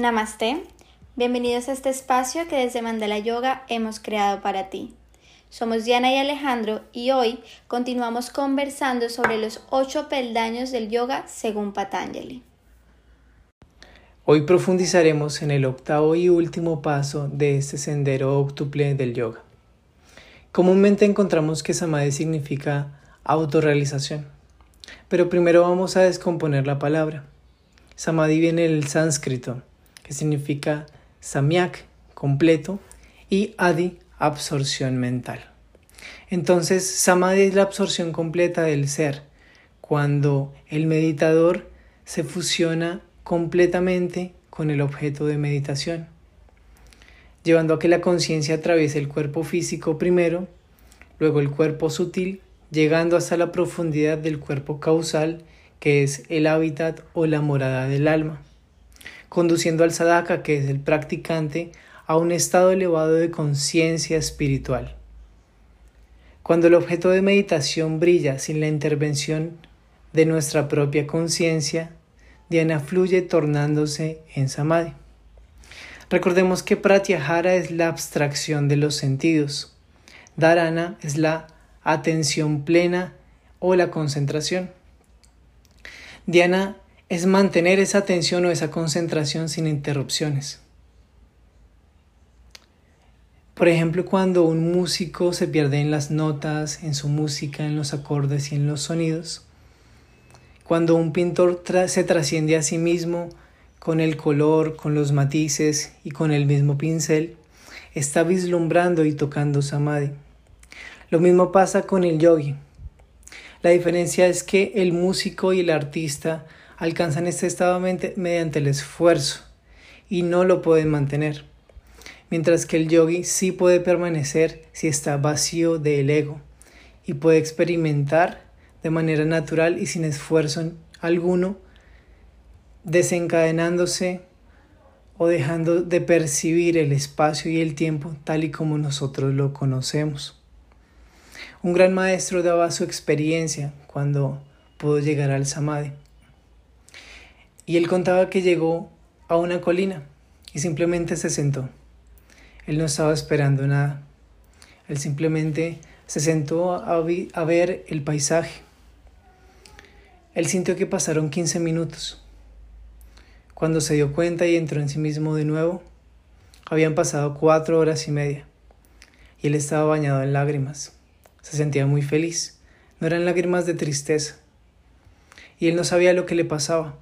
Namaste. Bienvenidos a este espacio que desde Mandala Yoga hemos creado para ti. Somos Diana y Alejandro y hoy continuamos conversando sobre los ocho peldaños del yoga según Patanjali. Hoy profundizaremos en el octavo y último paso de este sendero octuple del yoga. Comúnmente encontramos que samadhi significa autorrealización, pero primero vamos a descomponer la palabra. Samadhi viene del sánscrito, que significa samyak, completo, y adi, absorción mental. Entonces, samadhi es la absorción completa del ser, cuando el meditador se fusiona completamente con el objeto de meditación, llevando a que la conciencia atraviese el cuerpo físico primero, luego el cuerpo sutil, llegando hasta la profundidad del cuerpo causal, que es el hábitat o la morada del alma, conduciendo al sadhaka, que es el practicante, a un estado elevado de conciencia espiritual. Cuando el objeto de meditación brilla sin la intervención de nuestra propia conciencia, Diana fluye tornándose en samadhi. Recordemos que pratyahara es la abstracción de los sentidos. Dharana es la atención plena o la concentración. Diana es mantener esa atención o esa concentración sin interrupciones. Por ejemplo, cuando un músico se pierde en las notas, en su música, en los acordes y en los sonidos, cuando un pintor se trasciende a sí mismo con el color, con los matices y con el mismo pincel, está vislumbrando y tocando samadhi. Lo mismo pasa con el yogi. La diferencia es que el músico y el artista alcanzan este estado mediante el esfuerzo y no lo pueden mantener mientras que el yogi sí puede permanecer si está vacío del ego y puede experimentar de manera natural y sin esfuerzo alguno, desencadenándose o dejando de percibir el espacio y el tiempo tal y como nosotros lo conocemos. Un gran maestro daba su experiencia cuando pudo llegar al samadhi. Y él contaba que llegó a una colina y simplemente se sentó. Él no estaba esperando nada. Él simplemente se sentó a, ver el paisaje. Él sintió que pasaron 15 minutos. Cuando se dio cuenta y entró en sí mismo de nuevo, habían pasado cuatro horas y media. Y él estaba bañado en lágrimas. Se sentía muy feliz. No eran lágrimas de tristeza. Y él no sabía lo que le pasaba.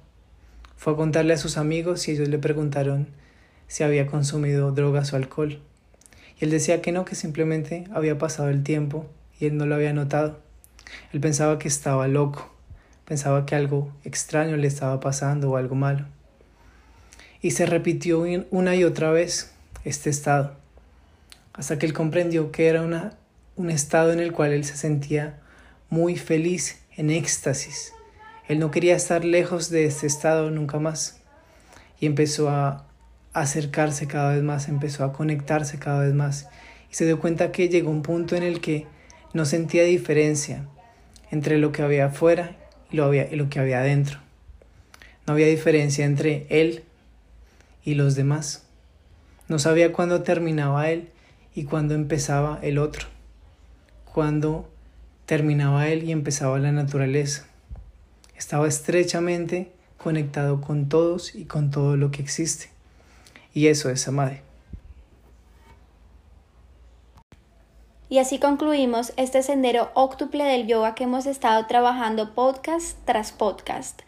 Fue a contarle a sus amigos y ellos le preguntaron si había consumido drogas o alcohol. Y él decía que no, que simplemente había pasado el tiempo y él no lo había notado. Él pensaba que estaba loco, pensaba que algo extraño le estaba pasando o algo malo. Y se repitió una y otra vez este estado, hasta que él comprendió que era una, un estado en el cual él se sentía muy feliz, en éxtasis. Él no quería estar lejos de este estado nunca más. Y empezó a acercarse cada vez más, empezó a conectarse cada vez más y se dio cuenta que llegó un punto en el que no sentía diferencia entre lo que había afuera y lo, había, y lo que había adentro. No había diferencia entre él y los demás. No sabía cuándo terminaba él y cuándo empezaba el otro. Cuándo terminaba él y empezaba la naturaleza. Estaba estrechamente conectado con todos y con todo lo que existe. Y eso es Samadhi. Y así concluimos este sendero óctuple del yoga que hemos estado trabajando podcast tras podcast.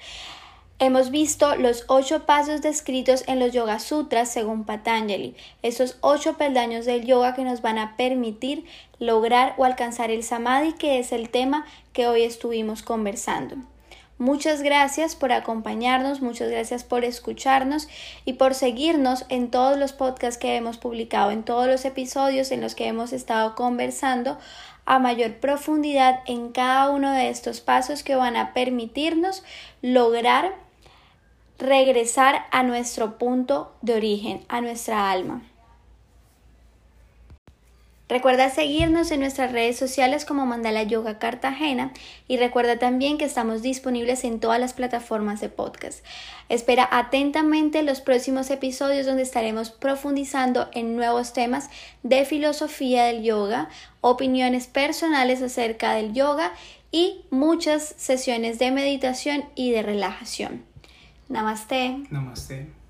Hemos visto los ocho pasos descritos en los Yoga Sutras según Patanjali, esos ocho peldaños del yoga que nos van a permitir lograr o alcanzar el samadhi, que es el tema que hoy estuvimos conversando. Muchas gracias por acompañarnos, muchas gracias por escucharnos y por seguirnos en todos los podcasts que hemos publicado, en todos los episodios en los que hemos estado conversando a mayor profundidad en cada uno de estos pasos que van a permitirnos lograr regresar a nuestro punto de origen, a nuestra alma. Recuerda seguirnos en nuestras redes sociales como Mandala Yoga Cartagena y recuerda también que estamos disponibles en todas las plataformas de podcast. Espera atentamente los próximos episodios donde estaremos profundizando en nuevos temas de filosofía del yoga, opiniones personales acerca del yoga y muchas sesiones de meditación y de relajación. Namaste. Namaste.